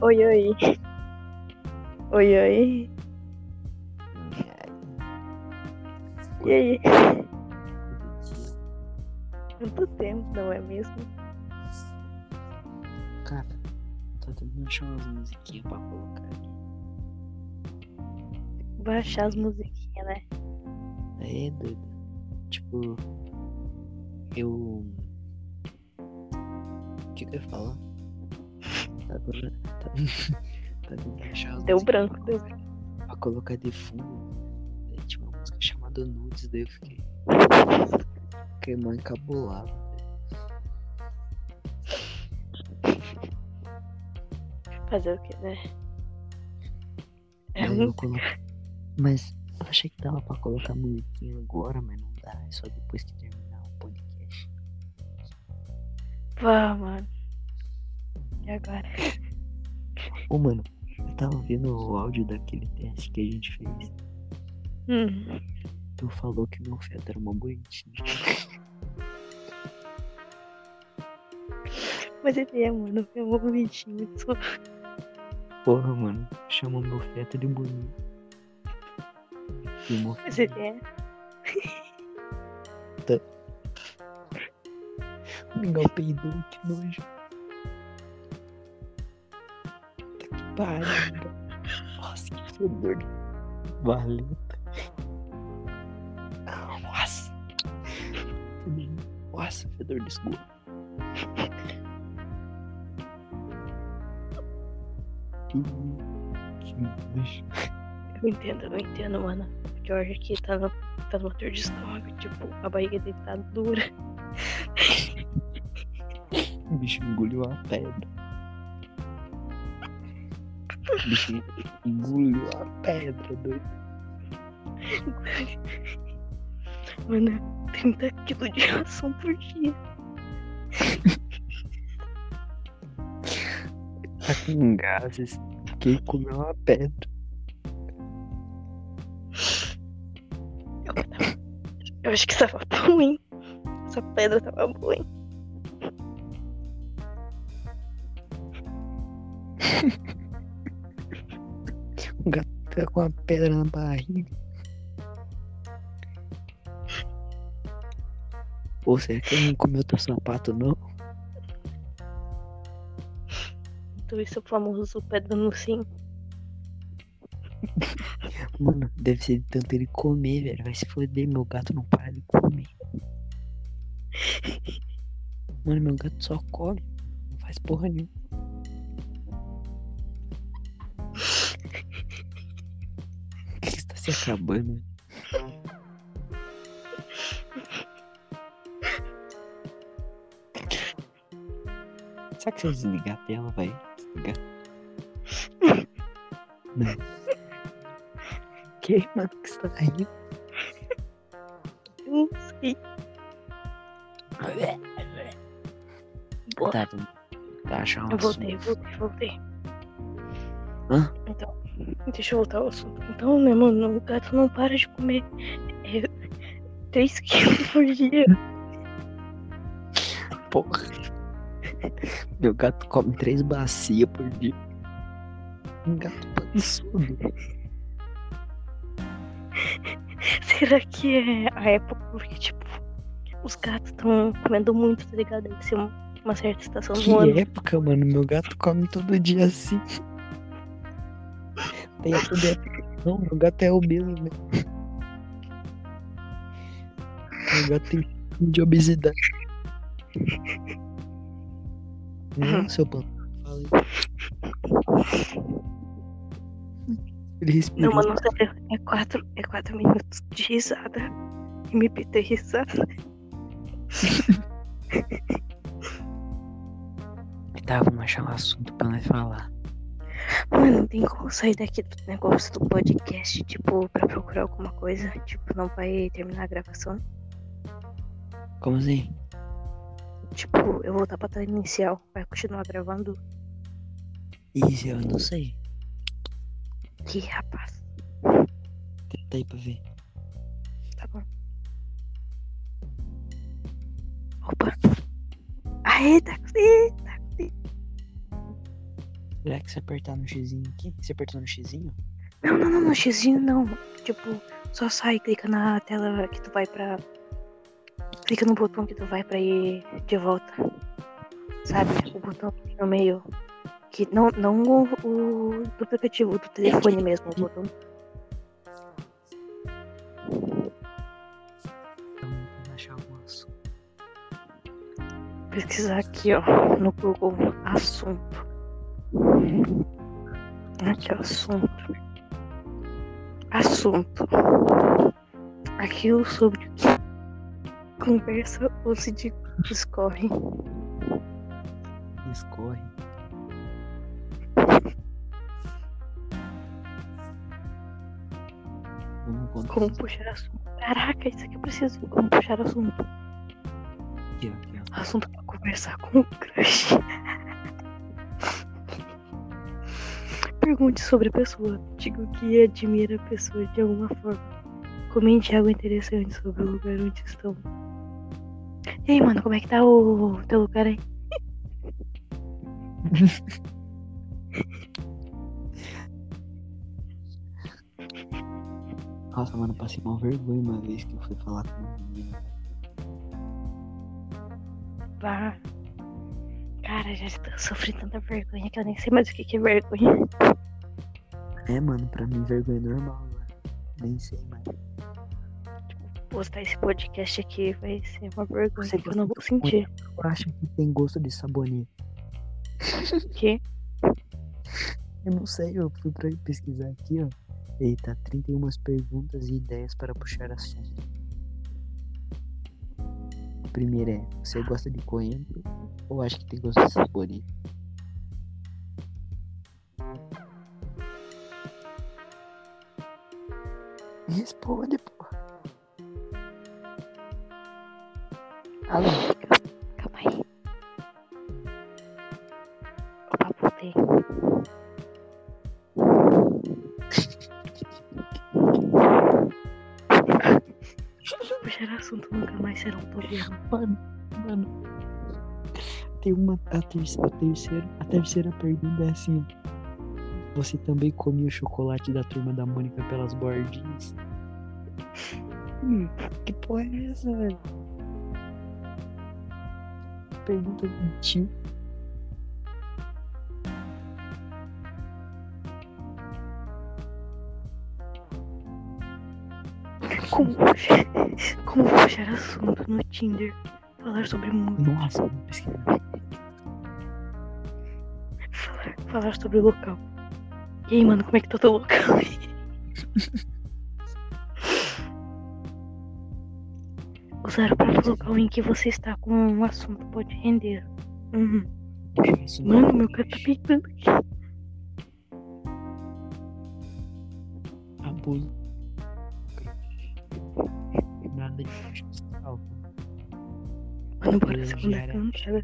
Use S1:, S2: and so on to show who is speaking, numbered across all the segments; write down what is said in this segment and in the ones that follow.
S1: Oi, oi. Oi, oi. E aí? Quanto tempo, não é mesmo?
S2: Cara, tô tentando achar umas musiquinhas pra colocar aqui.
S1: Baixar as musiquinhas, né?
S2: É, doido. Tipo, eu. O que que eu ia falar? Tá Agora. Tá, tá as
S1: Deu branco, deu branco.
S2: pra colocar de fundo. Daí tinha uma música chamada Nudes, daí eu fiquei. Fiquei mal encabulado.
S1: Fazer o quê, né? É um...
S2: colo... Mas eu achei que dava pra colocar musiquinha agora, mas não dá. É só depois que terminar o podcast.
S1: Vá, mano. E agora?
S2: Ô, mano, eu tava ouvindo o áudio daquele teste que a gente fez.
S1: Hum.
S2: Tu falou que meu feto era uma bonitinha.
S1: Mas ele é, mano. É um bonitinho. Só...
S2: Porra, mano, chama meu feto de bonito. Meu
S1: Mas ele é.
S2: O Mingau peidou, que nojo. Mingau. Nossa, que fedor. Valeta. Nossa. Nossa, fedor de esgoto. Que nojo.
S1: Eu entendo, eu entendo, mano. O George aqui tá no, tá no dor de estômago. Tipo, a barriga dele tá dura.
S2: O bicho engoliu a pedra. O bicho engoliu a pedra, doido.
S1: Mano, 30 quilos de ração por dia.
S2: Tá com gases. Que comeu uma pedra.
S1: Eu acho que tava ruim. Essa pedra tava ruim.
S2: Tá com uma pedra na barriga. Ou será que ele não comeu teu sapato, não?
S1: Então esse é o famoso pedra no sim.
S2: Mano, deve ser de tanto ele comer, velho. Vai se foder, meu gato não para de comer. Mano, meu gato só come. Não faz porra nenhuma. Está acabando? Será que se eu desligar a tela vai desligar? Não. Que, mano, que você tá rindo?
S1: Eu não sei. Boa.
S2: Tá, tá achando
S1: Eu voltei, voltei, voltei.
S2: Hã?
S1: Então, deixa eu voltar ao assunto. Então, né, mano, o gato não para de comer é, 3 quilos por dia.
S2: Porra. Meu gato come três bacias por dia. Um gato pançudo.
S1: Será que é a época porque, tipo, os gatos estão comendo muito, tá ligado? Deve ser uma, certa estação do
S2: Que
S1: ano.
S2: época, mano? Meu gato come todo dia assim. Tem essa de época. Não, meu gato é obeso, né? Meu gato tem de obesidade. Não, seu pão. Fala aí. Ele respira.
S1: Não, mano, é quatro, é quatro minutos de risada. MPT risada.
S2: Tá, vamos achar um assunto pra nós falar.
S1: Mano, tem como sair daqui do negócio do podcast, tipo, pra procurar alguma coisa? Tipo, não vai terminar a gravação?
S2: Como assim?
S1: Tipo, eu voltar pra tela inicial, vai continuar gravando?
S2: Isso, eu não sei.
S1: Que rapaz.
S2: Tenta aí pra ver.
S1: Tá bom. Opa. Aê, táxi, táxi.
S2: Será que se apertar no xizinho aqui? Você apertou no xizinho?
S1: Não, não, não, no xizinho não. Tipo, só sai e clica na tela que tu vai pra. Clica no botão que tu vai pra ir de volta. Sabe? O botão no meio. Que não, não o, o do aplicativo, do telefone mesmo, o botão.
S2: Então, vamos achar algum assunto.
S1: Pesquisar aqui, ó, no Google assunto. Aqui, ó, assunto. Assunto. Aquilo sobre o que conversa ou se di- discorre.
S2: Contar
S1: Como puxar assunto. Caraca, isso aqui eu preciso. Como puxar assunto.
S2: aqui, aqui.
S1: Assunto pra conversar com o crush. Pergunte sobre a pessoa. Diga o que admira a pessoa de alguma forma. Comente algo interessante sobre o lugar onde estão. E aí, mano, como é que tá o teu lugar aí?
S2: Nossa, mano, passei uma vergonha uma vez que eu fui falar com uma menina.
S1: Vá. Cara, já sofri tanta vergonha que eu nem sei mais o que que é vergonha.
S2: É, mano, pra mim vergonha é normal agora. Nem sei mais.
S1: Postar esse podcast aqui vai ser uma vergonha
S2: Você
S1: que eu não vou sentir.
S2: Eu acho que tem gosto de sabonete.
S1: Que?
S2: Eu não sei, eu fui pra pesquisar aqui, ó. Eita, 31 perguntas e ideias para puxar assunto. Primeira é, você gosta de coentro ou acha que tem gosto de sabonete? Responde, pô. Alô? Mano, mano. Tem uma. A, terceira, a, terceira, a terceira pergunta é assim. Você também comia o chocolate da turma da Mônica pelas bordinhas? Hum, que porra é essa, velho? Pergunta do tio.
S1: Como como puxar assunto no Tinder? Falar sobre música,
S2: Nossa,
S1: falar, falar sobre o local. E aí, mano, como é que tá teu local? Usar o próprio local em que você está com um assunto pode render. Uhum. Mano, meu cara tá peitando aqui.
S2: abuso. Nada de astral.
S1: Mano, bora
S2: Eu
S1: segunda cantada.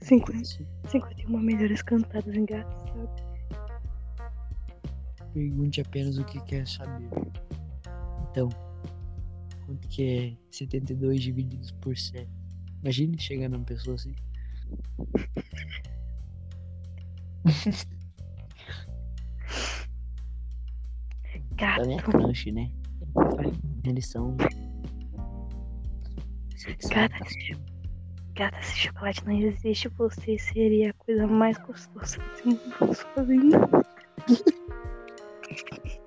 S1: 50, 51 melhores cantadas engraçadas.
S2: Pergunte apenas o que quer saber. Então, quanto que é 72 divididos por 7? Imagine chegar numa pessoa assim. Minha
S1: Gato,
S2: crush, né? Eles são.
S1: Cara, gata, se chocolate não existe, você seria a coisa mais gostosa desse mundo sozinho.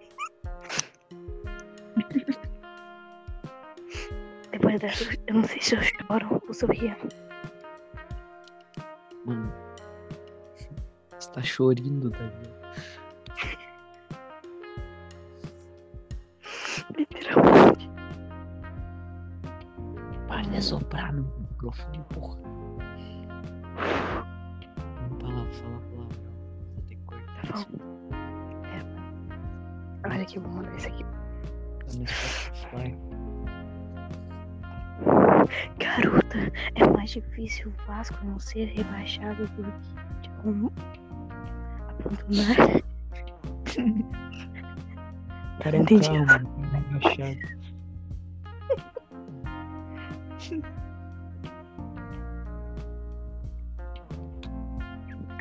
S1: Depois dessa, eu não sei se eu choro ou se rio.
S2: Mano. Você tá chorando, tá De soprar no microfone, porra. Vamos falar, falar palavrão. Vou ter que cortar isso.
S1: Olha que bom mandar isso aqui.
S2: Tá no Spotify.
S1: Garota, é mais difícil o Vasco não ser rebaixado do que de um abandonar.
S2: Cara, é
S1: Entendi.
S2: mano. Tá Rebaixado.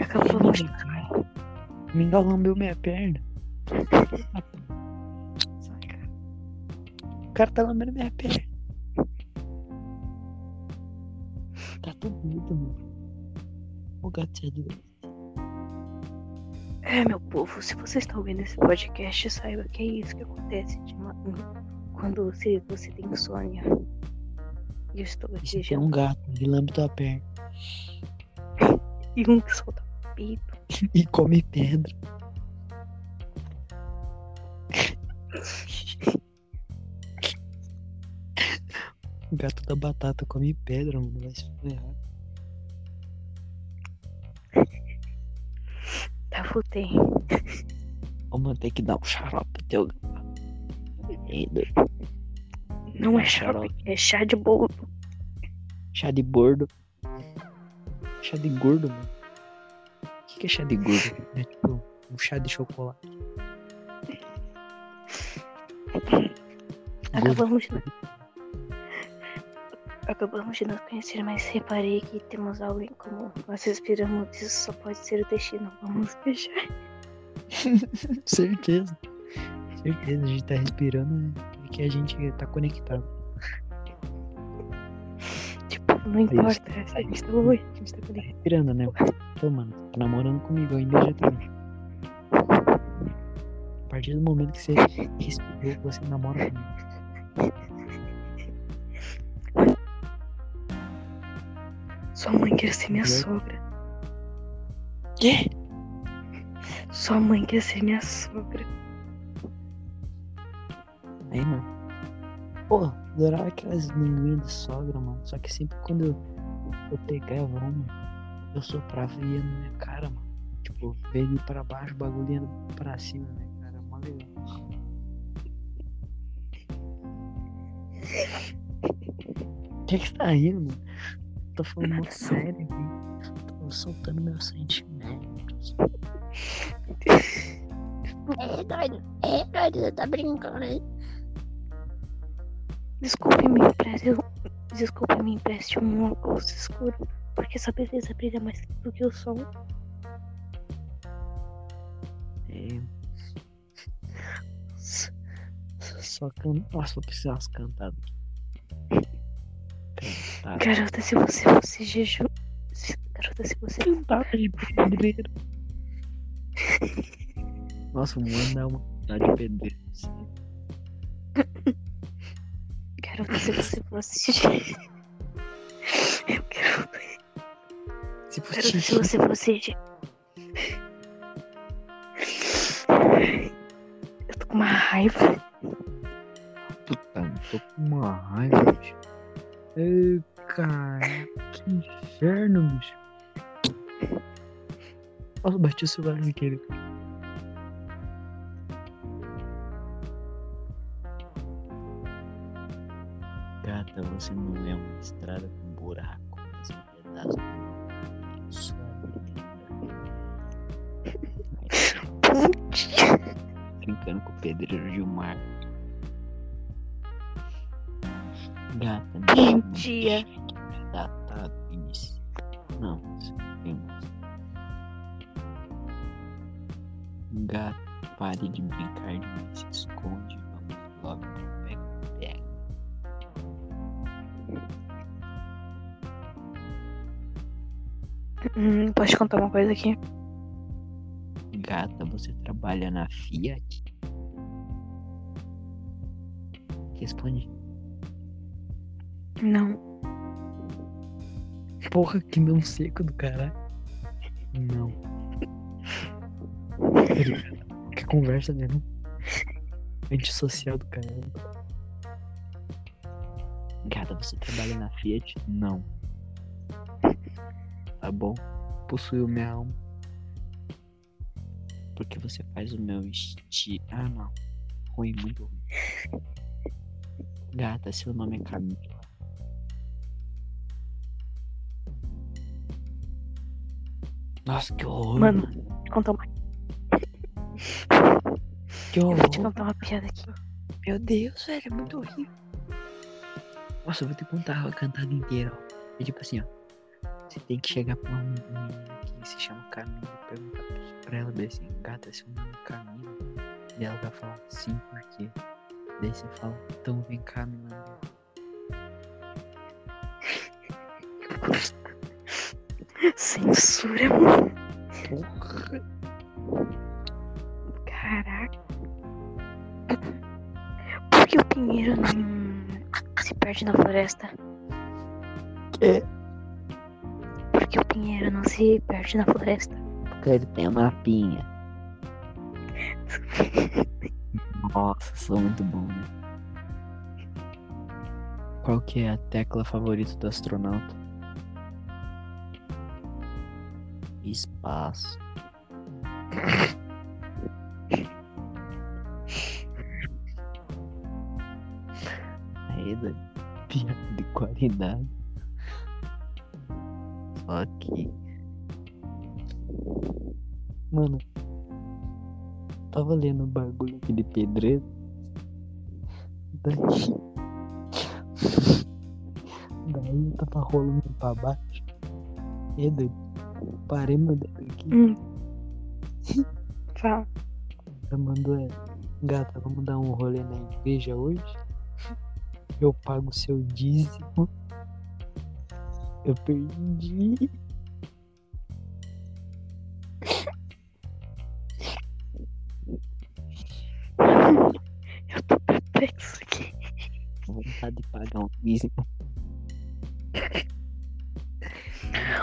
S1: Acabou mostrar.
S2: O mingau lambeu minha perna. Sai, cara. O cara tá lambendo minha perna. Tá tudo doido, mano. O gato é doido.
S1: É, meu povo, se você está ouvindo esse podcast, saiba que é isso que acontece de ma- quando você, você tem insônia. Eu estou
S2: tem um gato, ele lambe tua perna.
S1: E um que solta pito.
S2: E come pedra. O gato da batata come pedra, mano. Vai se ferrar.
S1: Tá.
S2: Ô, mano, tem que dar um xarope pro teu gato.
S1: Não é
S2: Xarope.
S1: xarope, é chá de bolo.
S2: Chá de bordo. Chá de gordo, mano. O que, que é chá de gordo? É tipo um chá de chocolate.
S1: Acabamos de... Acabamos de nos conhecer, mas reparei que temos algo em comum. Nós respiramos, isso só pode ser o destino. Vamos beijar.
S2: Certeza. Certeza, a gente tá respirando é que a gente tá conectado.
S1: Tipo, não importa. A gente tá oi, a gente tá conectado.
S2: respirando, né? Pô, mano, tá namorando comigo aí imediatamente. A partir do momento que você respirou, você namora comigo.
S1: Sua mãe quer ser minha sogra.
S2: Quê?
S1: Sua mãe quer ser minha sogra.
S2: Aí, mano. Pô, adorava aquelas linguinhas de sogra, mano. Só que sempre quando eu, eu pegava uma, eu soprava e ia na minha cara, mano. Tipo, veio pra baixo, o bagulho ia pra cima, né, cara? Mó legal. O que que você tá rindo, mano? Tô falando mó sério aqui. Tô soltando meus sentimentos.
S3: É doido, é doido, você tá brincando aí.
S1: Desculpe, me empreste. Desculpe, me empreste um óculos escuro. Porque essa beleza brilha mais do que o som.
S2: É. Só can... Nossa, vou precisar umas cantadas aqui. Cantada.
S1: Garota, se você fosse jejum. Garota, se você.
S2: Cantada de pedreiro. Nossa, o mano dá uma cantada de pedreiro. assim.
S1: Garota, se você fosse. je- Eu quero.
S2: Se fosse
S1: Garota, se você fosse. je- Eu tô com uma raiva.
S2: puta, tô com uma raiva, bicho. Ei, cara, que inferno, bicho. Nossa, bati o celular sem querer. Estrada com buraco, mas um pedaço de sua.
S1: Putz.
S2: Brincando com o pedreiro Gilmar. Gata, me chama de
S1: Dia.
S2: Datado, Vinícius. Não, isso tem mais. Gato, pare de brincar de mim,
S1: Hum, posso te contar uma coisa aqui?
S2: Gata, você trabalha na Fiat? Responde.
S1: Não.
S2: Porra, que não seco do caralho. Não. que conversa mesmo. Antissocial do caralho. Gata, você trabalha na Fiat? Não. Tá bom. Possuiu minha alma. Porque você faz o meu estilo. Ah, não. Ruim, muito ruim. Gata, seu nome é Camila. Nossa, que horror.
S1: Mano, vou te contar uma,
S2: que
S1: eu
S2: horror.
S1: vou te contar uma piada aqui.
S2: Meu Deus, velho, é muito horrível. Nossa, eu vou te contar a cantada inteira, ó. É tipo assim, ó. Você tem que chegar pra uma menina que se chama Camila e perguntar pra ela bem assim, gata, seu nome é Camila? E ela vai falar, sim, por quê? Daí você fala, então vem cá, me lembra.
S1: Censura, mano.
S2: Porra.
S1: Caraca. Por que o pinheiro não se perde na floresta?
S2: É.
S1: Que o pinheiro não se perde na floresta?
S2: Porque ele tem uma pinha. Nossa, sou muito bom, né? Qual que é a tecla favorita do astronauta? Espaço. Aí. Piada de qualidade. Que. Mano. Tava lendo um bagulho aqui de pedreiro. Daí. Daí eu tava rolando pra baixo. E doido. Parei meu dedo aqui.
S1: Hum. Fala.
S2: Ela mandou é. Gata, vamos dar um rolê na igreja hoje? Eu pago seu dízimo. Eu perdi.
S1: Eu tô perplexo aqui.
S2: Vontade de pagar um dízimo.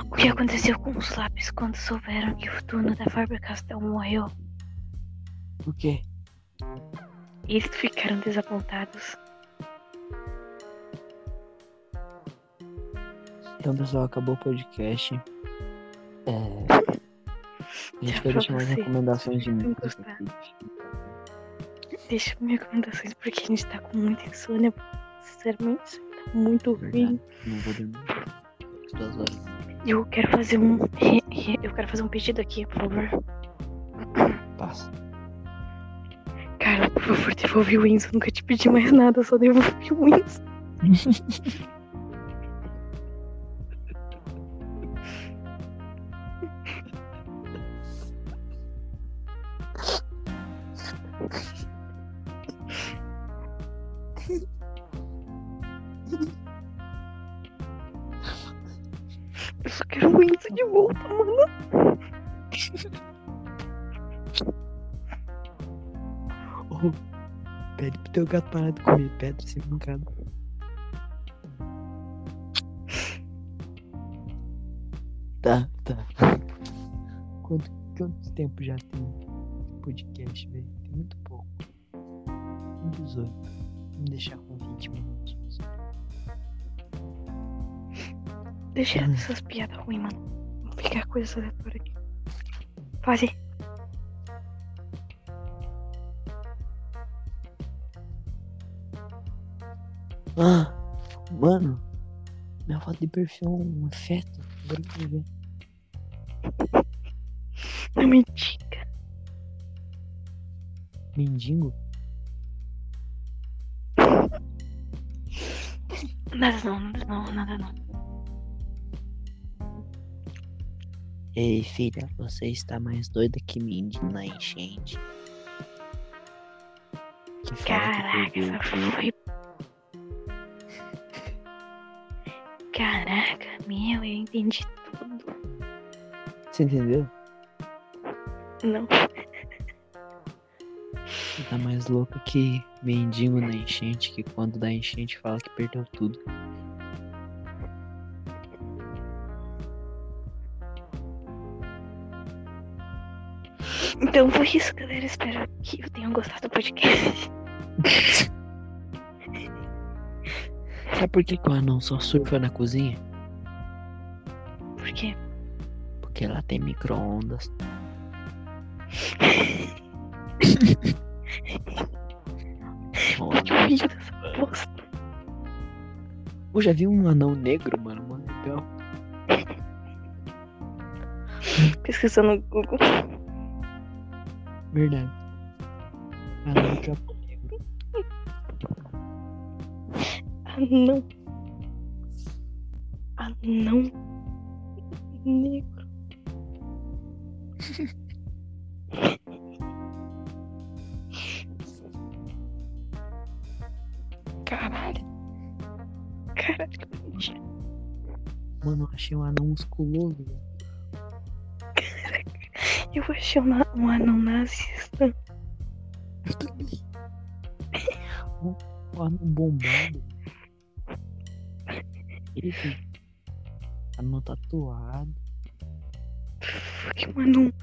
S1: O que aconteceu com os lápis quando souberam que o dono da Faber Castell morreu?
S2: O quê?
S1: Eles ficaram desapontados.
S2: Então, pessoal, acabou o podcast. É... A gente vai deixar mais recomendações de
S1: gostar.
S2: aqui.
S1: Deixa minhas recomendações porque a gente tá com muita insônia. Sinceramente, tá muito ruim.
S2: Não vou dormir.
S1: Eu quero fazer um. Eu quero fazer um pedido aqui, por favor.
S2: Passa.
S1: Cara, por favor, devolve o Enzo. Eu nunca te pedi mais nada, só devolve o Enzo.
S2: gato parar de comer pedra sem mancada. Tá, tá. Quanto, quanto tempo já tem podcast, velho? Tem muito pouco. Um 18. Vamos deixar com 20 minutos.
S1: Deixa essas piadas ruins, mano. Vamos ficar com essa aleatória aqui. Fale.
S2: Ah, mano. Minha foto de perfil é um que eu ver.
S1: Não me diga.
S2: Mendigo?
S1: Nada não, nada não, nada não.
S2: Ei, filha, você está mais doida que mendigo na enchente. Que
S1: Caraca,
S2: que
S1: foi. Caraca, meu, eu entendi tudo.
S2: Você entendeu?
S1: Não.
S2: Você tá mais louca que mendigo na enchente, que quando dá enchente fala que perdeu tudo.
S1: Então foi isso, galera. Espero que eu tenham gostado do podcast.
S2: Sabe por que, que o anão só surfa na cozinha?
S1: Por quê?
S2: Porque lá tem micro-ondas.
S1: Que horrível dessa bosta.
S2: Eu já vi um anão negro, mano, mano, legal.
S1: Pesquisando no Google.
S2: Verdade. Anão.
S1: Ah, não. Ah, não. negro. Caralho. Caralho, que.
S2: Mano, eu achei um anão musculoso.
S1: Eu achei um, um anão nazista.
S2: Eu também. Um anão bombado. Ele tem anão tatuado.
S1: Que anão.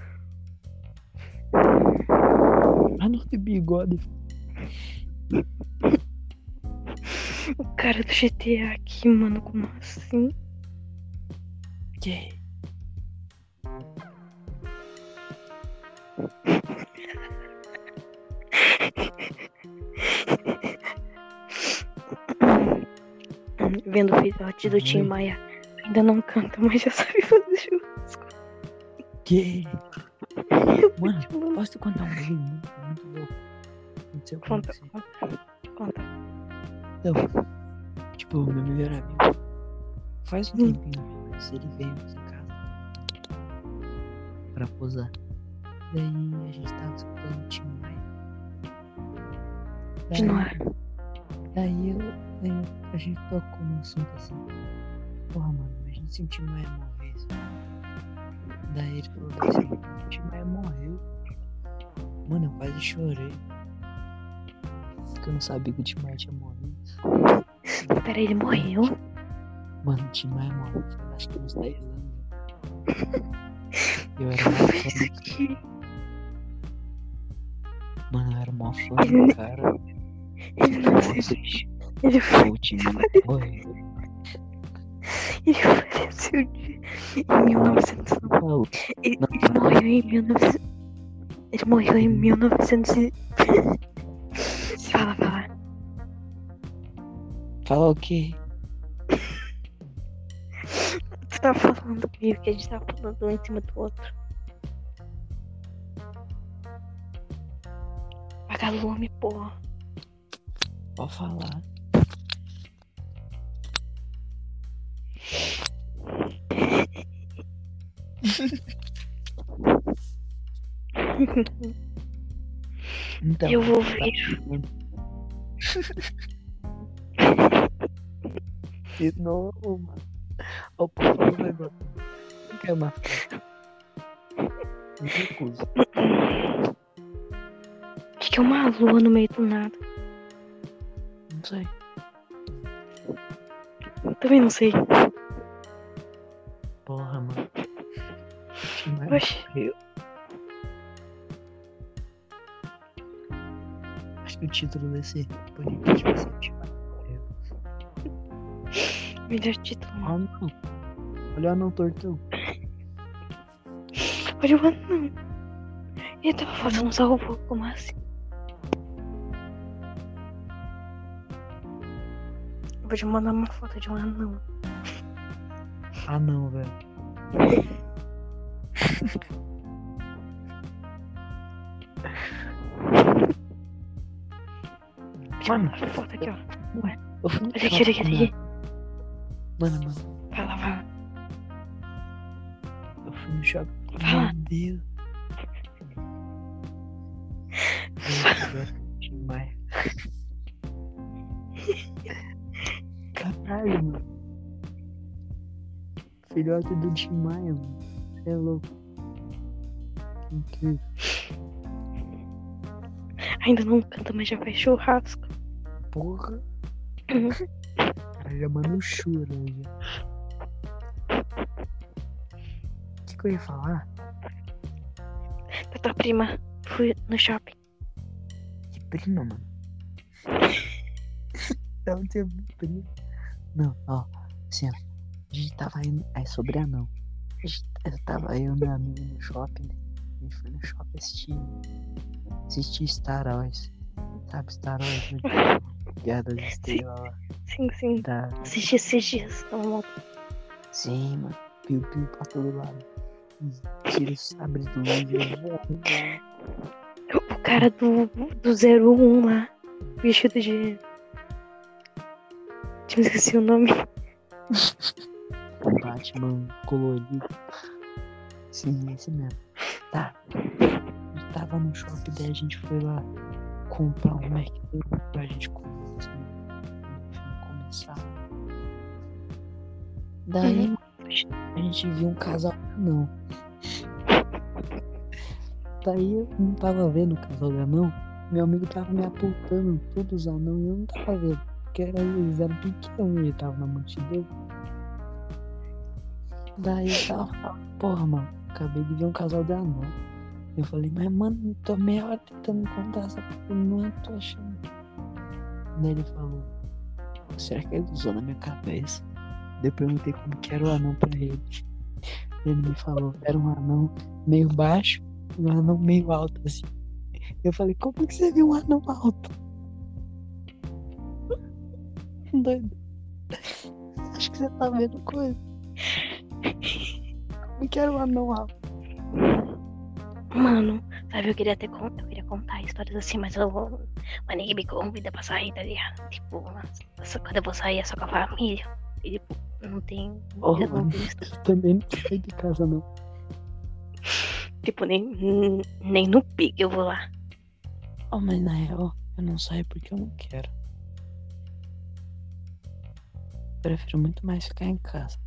S2: Anão de bigode.
S1: O cara do GTA aqui, mano, como assim?
S2: Que?
S1: Vendo o filhote do Tim
S2: Uhum.
S1: Maia. Ainda não canta, mas já sabe fazer churrasco.
S2: Que? Mano,
S1: Mano,
S2: posso te contar um bagulho muito, muito louco? Aconteceu com
S1: Conta,
S2: você.
S1: conta, conta.
S2: Então, tipo, o meu melhor amigo. Faz um
S1: Hum.
S2: tempinho, mas ele veio em casa pra posar. Daí a gente tava escutando o Tim Maia.
S1: De noar.
S2: Daí eu, daí a gente tocou no assunto assim. Porra, mano, imagina se o Tim Maia morresse. Daí ele falou assim, o Tim Maia morreu. Mano, eu quase chorei. Porque eu não sabia que o Tim Maia tinha morrido.
S1: Peraí, ele morreu?
S2: Mano, o Tim Maia morreu acho que uns 10 anos. Eu era
S1: Isso
S2: fã.
S1: aqui.
S2: Mano, eu era mó fã do cara.
S1: Ele não existe. Ele foi. Ele faleceu de... em 1900.
S2: Falou.
S1: Ele,
S2: Não.
S1: ele morreu em 1900. Ele morreu em 1900. e- Fala, fala.
S2: Fala o quê?
S1: Tu tá falando comigo que a gente tá falando um em cima do outro. Vagalume, porra.
S2: Pode falar. Então,
S1: Eu vou ver.
S2: De novo, mano. Favor, negócio. Não quer mais. Recuso.
S1: O que, que é uma lua no meio do nada?
S2: Não sei.
S1: Também não sei. Oxi.
S2: morreu. Acho que o título desse podcast vai ser morreu.
S1: Melhor título.
S2: Ah, não. Olha o anão tortão.
S1: Olha o anão. Ele tava fazendo um salvo. Como assim? Eu vou te mandar uma foto de um anão.
S2: Ah, não, velho. Mano.
S1: foto aqui, ó.
S2: No
S1: Olha aqui, olha aqui, olha aqui.
S2: Mano, mano.
S1: Fala, fala.
S2: Eu fui no shopping.
S1: Fala.
S2: Meu Deus. Maia. Caralho, mano. Filhote do Tim Maia, mano. Você é louco.
S1: Ainda não canta, mas já faz churrasco.
S2: Porra.
S1: Uhum.
S2: Já mandou chura já. O que, que eu ia falar?
S1: Da tua prima. Fui no shopping.
S2: Que prima, mano. Não tinha prima. Não, ó. Assim, ó. A gente tava indo. É sobre anão. A gente, eu tava eu e meu amigo no shopping. Gente foi no shopping assistir. Assistir Star Wars. Sabe, Star Wars? Né? Guerra das Estrelas lá.
S1: Sim, sim.
S2: Da...
S1: Assisti esses dias. Então,
S2: Sim, mano. Piu piu pra todo lado. Tira o sabre do eu
S1: o cara do, do 01 lá. Vestido de. Tinha esqueci o nome.
S2: Batman colorido. Sim, esse mesmo. Tá. Eu tava no shopping, daí a gente foi lá comprar um McDonald's pra gente começar. Daí a gente viu um casal não. Daí eu não tava vendo o casal de anão. Meu amigo tava me apontando todos os anão e eu não tava vendo. Porque era- eles eram pequenos e ele tava na multidão. Daí eu tava porra, mano, acabei de ver um casal de anão. Eu falei, mas mano, tô meia hora tentando encontrar essa porra, não tô achando. Daí ele falou, será que ele usou na minha cabeça? Daí eu perguntei como que era o anão pra ele. Ele me falou, era um anão meio baixo e um anão meio alto, assim. Eu falei, como que você viu um anão alto? Doido. Acho que você tá vendo coisa. Como que era um anão alto?
S1: Mano, sabe, eu queria ter eu queria contar histórias assim, mas eu vou. Mas ninguém me convida pra sair, tá ligado? Tipo, só quando eu vou sair é só com a família. E tipo, não tem.
S2: Oh,
S1: eu não tenho
S2: também não saí de casa, não.
S1: Tipo, nem, nem no pique eu vou lá.
S2: Oh, mas na real, eu não saio porque eu não quero. Prefiro muito mais ficar em casa.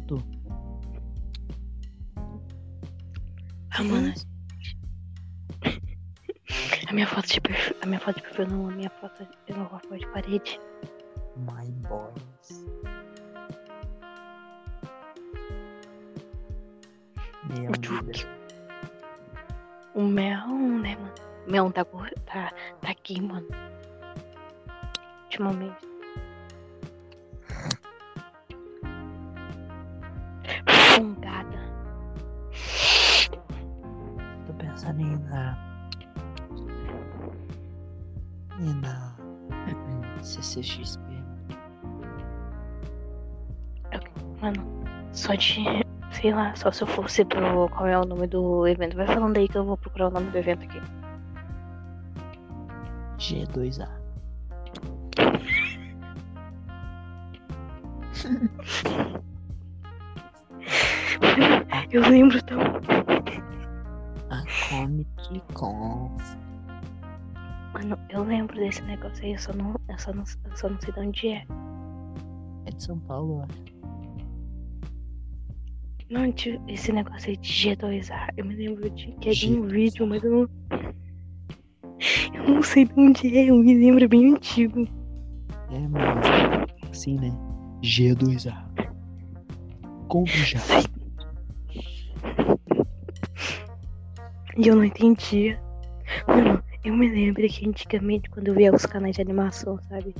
S2: Tu.
S1: Ah, mano. A minha foto de perfil. A minha foto de perfil não, a minha foto eu não gosto de parede.
S2: My boys. Meu
S1: O. O mel, né, mano? O mel tá, tá, tá aqui, mano. Ultimamente.
S2: CCXP.
S1: Mano, só de. Sei lá, só se eu fosse pro. Qual é o nome do evento? Vai falando aí que eu vou procurar o nome do evento aqui.
S2: G2A.
S1: Eu lembro tão.
S2: A Comic Con.
S1: Mano, eu lembro desse negócio aí, eu só não, eu só não, eu só não sei de onde é.
S2: É de São Paulo, eu acho.
S1: Não, tio, esse negócio aí de G2A, eu me lembro de que é de um
S2: G2A.
S1: vídeo, mas eu não. Eu não sei de onde é, eu me lembro bem antigo.
S2: É, mano. Assim, né? G2A. Compre já.
S1: E eu não entendia. Mano, eu me lembro que antigamente, quando eu via os canais de animação, sabe?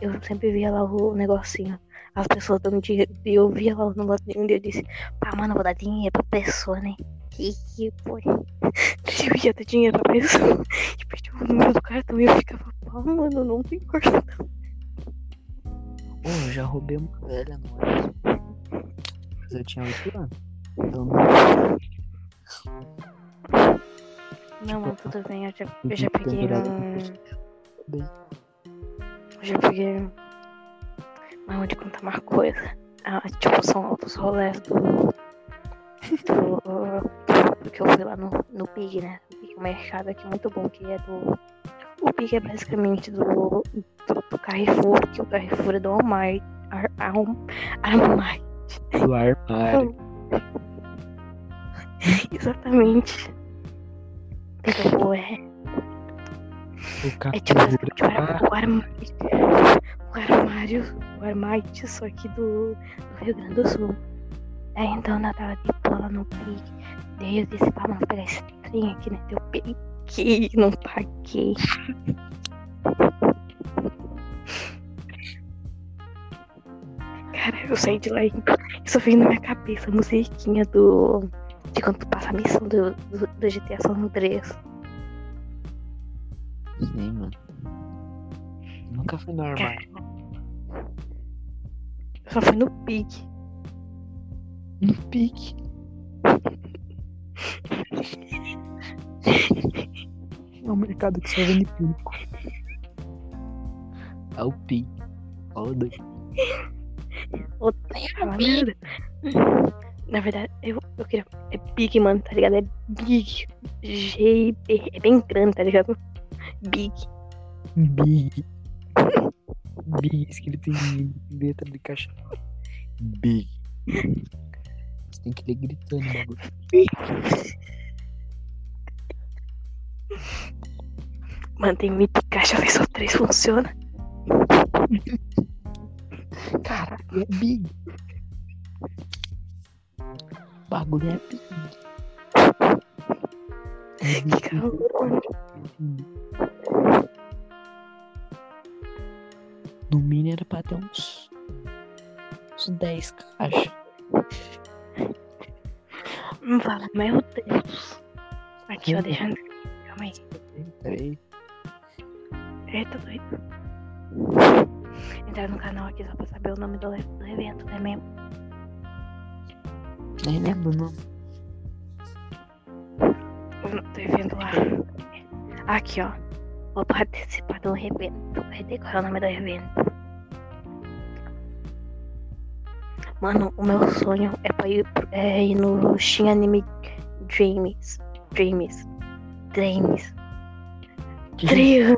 S1: Eu sempre via lá o negocinho. As pessoas dando dinheiro. E eu via lá no latinho e eu disse, pá, mano, vou dar dinheiro pra pessoa, né? Que que foi? Eu ia dar dinheiro pra pessoa. E perdi o número do cartão e eu ficava, pá, mano, não tem cartão.
S2: Pô, eu já roubei uma velha, não é? Mas eu tinha 8 anos. Então não.
S1: Tudo bem, eu já, eu já peguei um. Eu já peguei. Mas te contar uma coisa. Ah, tipo, são os rolés do. do. Porque eu fui lá no, no Pig, né? O Pig, um mercado aqui muito bom, que é do. O Pig é basicamente do, do, do Carrefour, que o Carrefour é do Walmart. Ar, Armart.
S2: Do armário.
S1: Exatamente. Tipo, é.
S2: O
S1: É tipo, tipo
S2: Ah,
S1: o armário. O armário. O armário, só aqui do, do Rio Grande do Sul. Aí então eu tava de bola no pique. Daí eu disse, pá, mano, pegar esse trem aqui, né? Eu peguei não paguei. Cara, eu saí de lá e só veio na minha cabeça a musiquinha do. De quando tu passa a missão do, do, do GTA San Andreas.
S2: Sim, mano. Nunca fui no armário.
S1: Eu só fui no pique.
S2: No pique. É um mercado que só vende pico. É o pique. Foda.
S1: Fala merda. Na verdade, eu, eu queria. É Big, mano, tá ligado? É Big. G-I-B. É bem grande, tá ligado? Big.
S2: Big. Big escrito em letra de caixa. Big. Você tem que ler gritando bagulho.
S1: Mano, tem mito caixa, a versão 3 funciona.
S2: Caralho, é big. O bagulho é
S1: Que calor.
S2: No mínimo era pra ter uns. Uns 10 caixas.
S1: Fala, meu Deus. Aqui, ó, deixando. Calma aí.
S2: Peraí.
S1: Eita, doido. Entrar no canal aqui só pra saber o nome do, do evento, né mesmo?
S2: Nem lembro o nome.
S1: Do evento lá. Aqui, ó. Vou participar do evento. Ter qual é o nome do evento? Mano, o meu sonho é pra ir, é ir no Shin Anime Dreams. Dreams. Dreams. Dreams.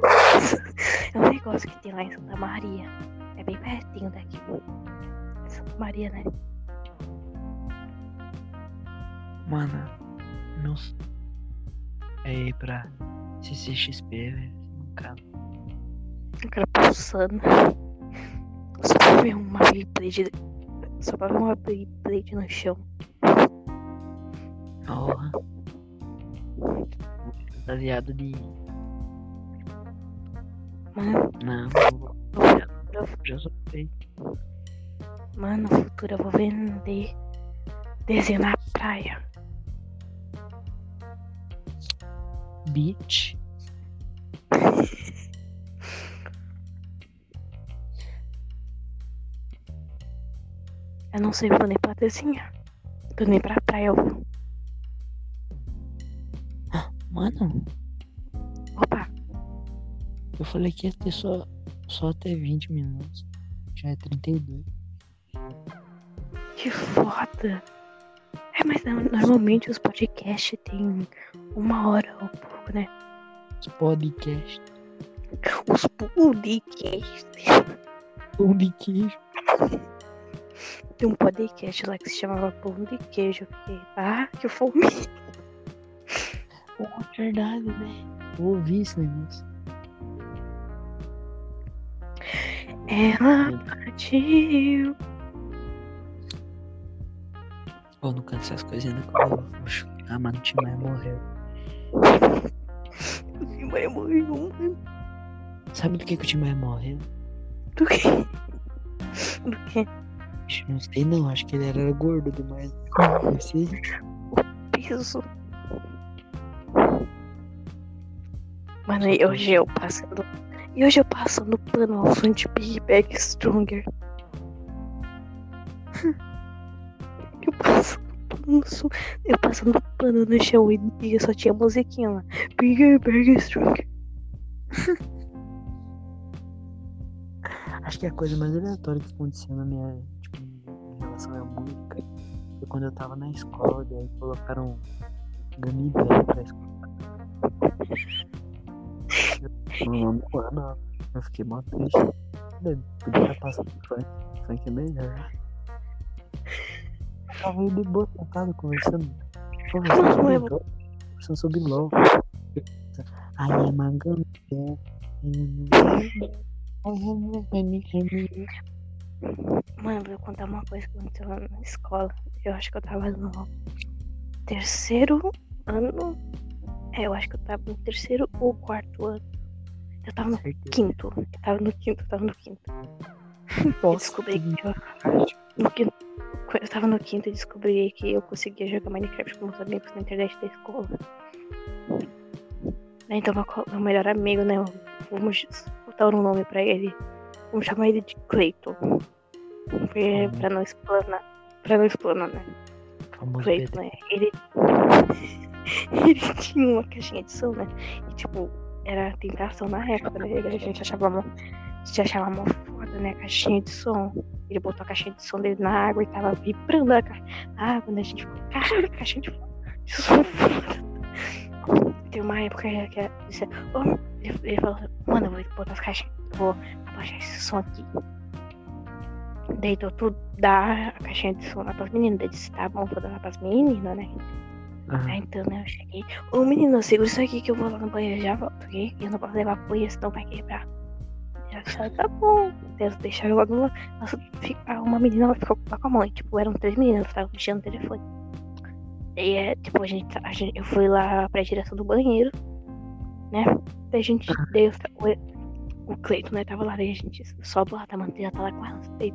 S1: É um negócio que tem lá em Santa Maria. É bem pertinho daqui. Santa Maria, né?
S2: Mano, meu é ir pra CCXP, velho. Cara,
S1: O cara pulsando. Só pra ver uma Beyblade. Só pra ver uma Beyblade no chão.
S2: porra. Fantasiado de.
S1: Mano,
S2: Não,
S1: no eu-
S2: já sou feio.
S1: mano, no futuro eu vou vender desenho na praia. Eu não sei, vou nem pra desenhar. Tô nem pra praia, eu vou.
S2: Mano,
S1: Opa,
S2: eu falei que ia ter só, só até 20 minutos. Já é 32.
S1: que foda. É, mas no- normalmente os podcasts tem uma hora ou né?
S2: Os podcast.
S1: Os podcasts.
S2: Pão de queijo.
S1: Tem um podcast lá que se chamava Pão de Queijo. Eu fiquei, ah, que fome.
S2: Pô, verdade, né? Eu ouvi esse negócio.
S1: Ela partiu.
S2: Pô, não canto essas coisas ainda que vou vou chutar, mas o Tim Maia morreu.
S1: Um.
S2: Sabe do que, que o Tim Maia morreu?
S1: Do que? Do que?
S2: Não sei não, acho que ele era gordo demais. Não sei.
S1: Piso. Mano, e hoje eu passando. E hoje eu passando pano ao som de Big Bang Stronger. Eu passando Eu passando pano no chão e, só tinha musiquinha lá. Big Bang Stronger.
S2: Acho que a coisa mais aleatória que aconteceu na minha, tipo, em relação à música foi quando eu tava na escola, daí colocaram Gummy Bear pra escutar. Eu, mano, eu fiquei mó triste. Podia estar passando funk, funk é melhor. Eu tava aí de boa sentado conversando. Conversando sobre
S1: eu-
S2: LOL. Conversando sobre LOL. Ai, é Bear.
S1: Mano, vou contar uma coisa que aconteceu lá na escola. Eu acho que eu tava no terceiro ano. É, eu acho que eu tava no terceiro ou quarto ano. Eu tava no quinto. Eu tava no quinto, eu tava no quinto. Eu
S2: Nossa,
S1: descobri
S2: que
S1: que eu, no quinto. Eu tava no quinto e descobri que eu conseguia jogar Minecraft com meus amigos na internet da escola. Então, meu, melhor amigo, né? Vamos botar um nome pra ele. Vamos chamar ele de Clayton. Porque,
S2: Uhum.
S1: pra não explanar. Pra não explanar, né?
S2: famoso
S1: Clayton, né? Ele. ele tinha uma caixinha de som, né? E tipo, era tentação na época, né? A gente achava mó, se achava mó foda, né? A caixinha de som. Ele botou a caixinha de som dele na água e tava vibrando a, ca... a água, né? A gente ficou, caralho, a caixinha de, de som foda. Tem uma época que que ele disse, "Ô", ele, ele falou, mano, eu vou botar as caixinhas, vou abaixar esse som aqui. Deitou tudo, dá a caixinha de som lá pras meninas. Daí disse, tá bom, vou dar lá pras meninas, né?
S2: Ah,
S1: então, né, eu cheguei. Ô menino, segura isso aqui que eu vou lá no banheiro e já volto, ok? Eu não posso levar apoio, senão vai quebrar. Já disse, tá bom. Deus deixar eu logo lá. Nossa, uma menina ficou lá com a mãe. Tipo, eram três meninas estavam mexendo no telefone. E é, tipo, a gente, a gente. Eu fui lá pra direção do banheiro, né? Daí a gente. Daí eu, o, o Cleiton, né, tava lá, daí a gente sobe lá, tá mantendo, tá lá com ela. Daí,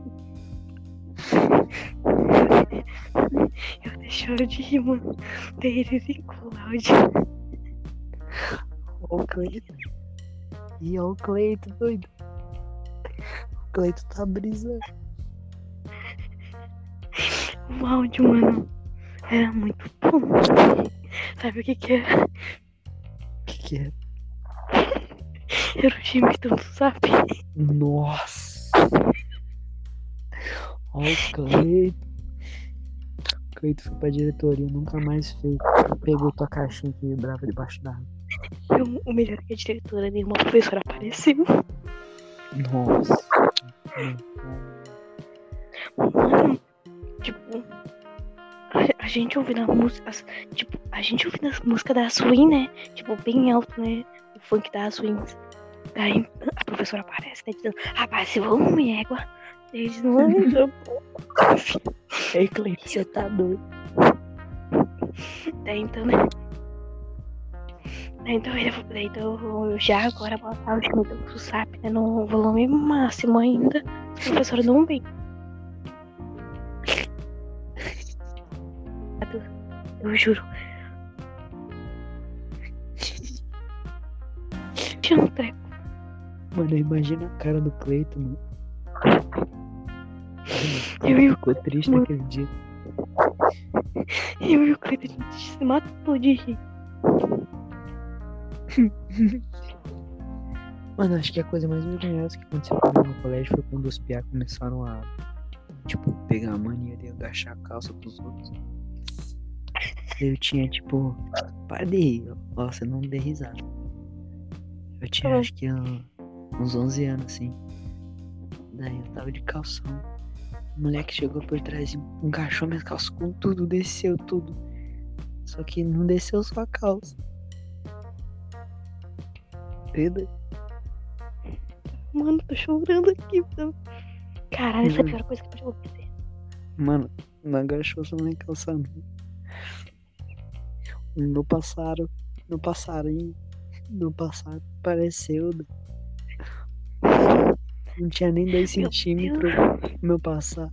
S1: eu choro de rir, mano. Daí ele ficou lá, onde
S2: Ó o Cleito. E o Cleito, doido. O Cleito tá brisando.
S1: O áudio, mano, era muito bom. Sabe o que que era?
S2: O que que é?
S1: Era o que tanto sabe.
S2: Nossa! Ó o Cleito. O Cleito foi pra diretoria, nunca mais fez. Pegou tua caixinha que vibrava debaixo d'água.
S1: O- o melhor é que a diretora, nenhuma professora apareceu.
S2: Nossa.
S1: Mano, tipo, a, a gente ouvindo as- tipo, a gente ouvindo as músicas da Swing, né? Tipo, bem alto, né? O funk da Swings. Daí a professora aparece, né? Dizendo, rapaz, se vamos, égua. Eles não
S2: Ei, Cleito, você tá doido.
S1: Daí então, né? Então, ele, daí, então eu já agora botar o time do SUSAP né, no volume máximo ainda. A professora não vem. Eu juro. Tinha um treco.
S2: Mano, imagina a cara do Cleito, mano.
S1: Eu e o-
S2: Ficou triste
S1: Mano.
S2: naquele dia.
S1: Eu e o Cleiton, a gente se matou de rir.
S2: Mano, acho que a coisa mais vergonhosa que aconteceu comigo no colégio foi quando os piá começaram a, tipo, pegar a mania de agachar a calça pros outros. Eu tinha, tipo, para de rir, ó, você não dê risada. Eu tinha,
S1: bom.
S2: acho que, ah, uns 11 anos, assim. Daí eu tava de calção. O moleque chegou por trás e encaixou minhas calças com tudo, desceu tudo. Só que não desceu só a calça. Entendeu?
S1: Mano, tô chorando aqui. mano. Caralho, essa é a pior coisa que pode acontecer.
S2: Mano, não agachou só nem calçando. No passaram, no passarinho, no passado apareceu. Não tinha nem 2
S1: Meu
S2: centímetros o meu passar.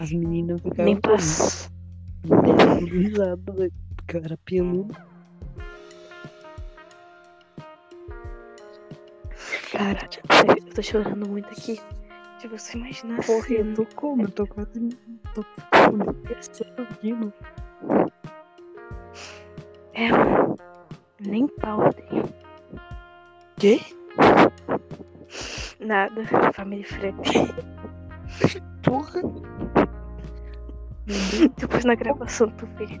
S2: As meninas ficaram
S1: Nem passou.
S2: risada, era peludo.
S1: Cara, eu tô chorando muito aqui. Se você imaginar
S2: Porra, eu tô como? Eu tô quase. tô mano.
S1: É, nem pau tenho.
S2: Quê?
S1: Nada, família frente.
S2: Porra!
S1: Depois na gravação tu vê.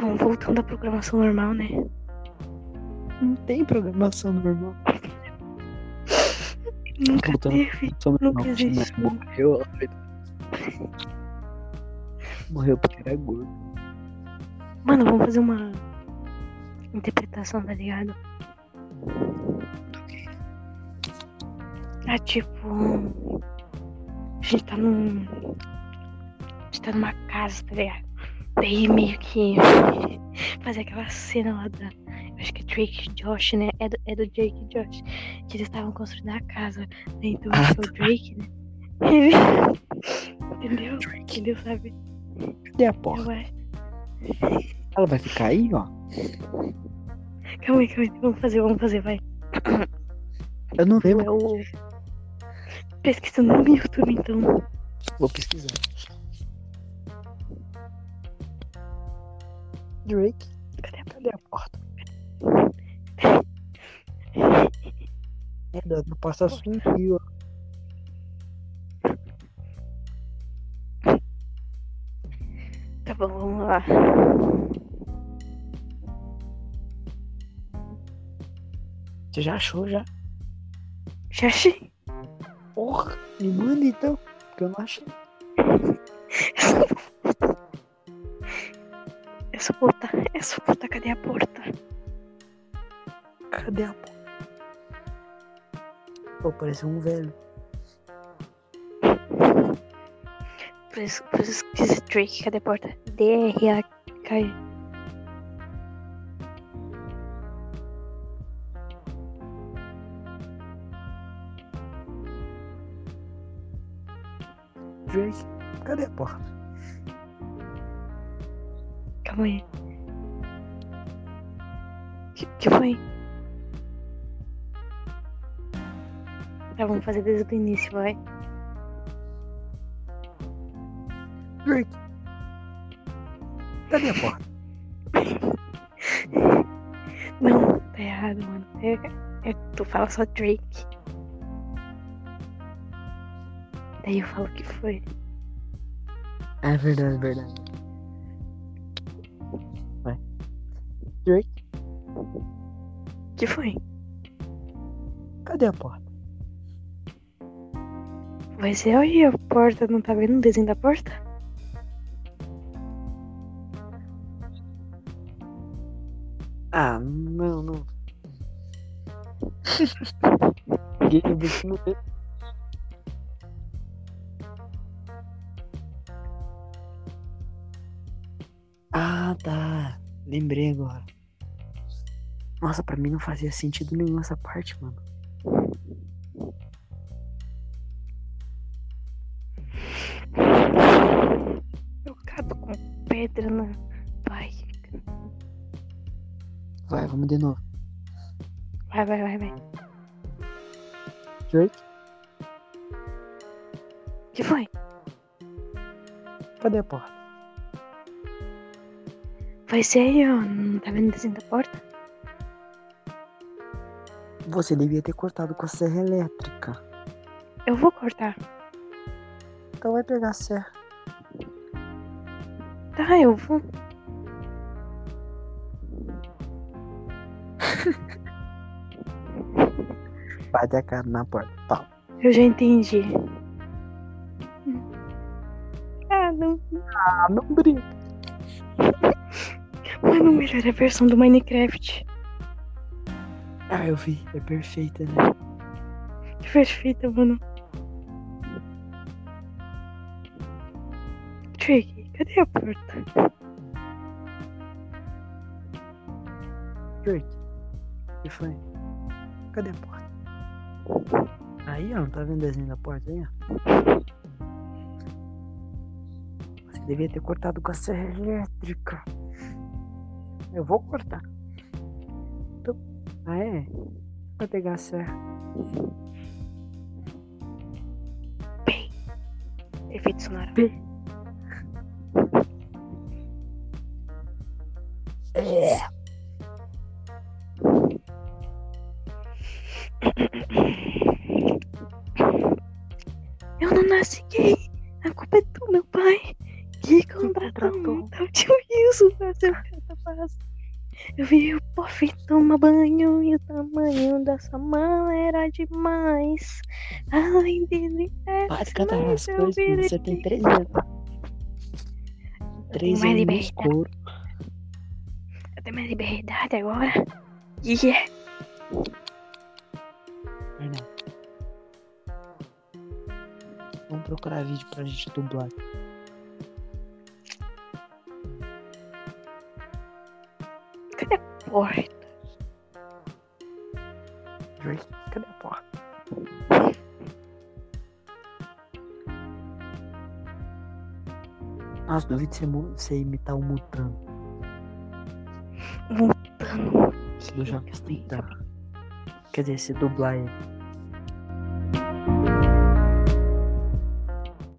S1: Bom, voltando à programação normal, né?
S2: Não tem programação normal.
S1: Nunca
S2: Voltando
S1: teve. Nunca existiu.
S2: Morreu. Morreu porque era gordo.
S1: Mano, vamos fazer uma interpretação, tá ligado? Ah, tipo. A gente tá num. A gente tá numa casa, tá ligado? Daí meio que. Fazer aquela cena lá da. Acho que é Drake e Josh, né? É do, é do Drake e Josh. Que eles estavam construindo a casa. Daí então
S2: Ah,
S1: tipo, o Drake, né? Ele. Entendeu? Entendeu, sabe?
S2: Cadê a?
S1: Eu acho.
S2: Ela vai ficar aí, ó.
S1: Calma aí, calma aí. Vamos fazer, vamos fazer, vai.
S2: Eu não lembro.
S1: É. Pesquisando no YouTube, então.
S2: Vou pesquisar. Drake,
S1: Cadê a
S2: cadê a porta? É, Dana, passa sumiu. ó.
S1: Tá bom, vamos lá.
S2: Você já achou já?
S1: Já achei.
S2: Porra, me manda então, porque eu não achei.
S1: Botar. É só botar. Cadê a porta?
S2: Cadê a porta? Pô, parece um velho.
S1: Por isso, por isso que diz Drake. Cadê a porta? D-R-A-K.
S2: Drake, cadê a porta?
S1: Calma aí. Que, que foi? Tá, vamos fazer desde o início, vai.
S2: Drake, cadê a porta?
S1: Não, tá errado, mano. É, é, tu fala só Drake. Daí eu falo que foi.
S2: É verdade, é verdade. Drake,
S1: Que foi?
S2: cadê a porta?
S1: Vai ser aí a porta, não tá vendo o desenho da porta?
S2: Ah, não, não. Game você não. Ah, tá. Lembrei agora. Nossa, pra mim não fazia sentido nenhum essa parte, mano.
S1: Jogado com pedra na. Vai.
S2: Vai, vamos de novo.
S1: Vai, vai, vai, vai.
S2: Drake,
S1: Que foi?
S2: cadê a porta?
S1: Vai ser aí, ó. Não tá vendo o desenho da porta?
S2: Você devia ter cortado com a serra elétrica.
S1: Eu vou cortar.
S2: Então vai pegar a serra.
S1: Tá, eu vou.
S2: Bate a cara na porta. Pau.
S1: Eu já entendi. Ah, não.
S2: Ah, não brinca.
S1: Melhor é a versão do Minecraft.
S2: Ah, eu vi. É perfeita, né?
S1: Que perfeita, mano. Tricky, cadê a porta?
S2: Drake. O que foi? Cadê a porta? Aí, ó, não tá vendo o desenho da porta aí, ó? Você devia ter cortado com a serra elétrica. Eu vou cortar. Então- Ah, é? Vai pegar a serra.
S1: Bem. Efeito sonoro.
S2: É.
S1: Eu vi o Puff tomar banho e o tamanho dessa mão era demais. Além dele, é
S2: Para de cantar as coisas,
S1: virei
S2: você tem três anos. Três anos no escuro.
S1: Eu tenho mais liberdade agora. Yeah.
S2: Perdão. Vamos procurar vídeo pra gente dublar.
S1: Cadê a porta?
S2: Drake, cadê a porta? Nossa, duvido você, você imitar o Mutano
S1: Mutano.
S2: do Jogos Titã. Quer dizer, se dublar ele.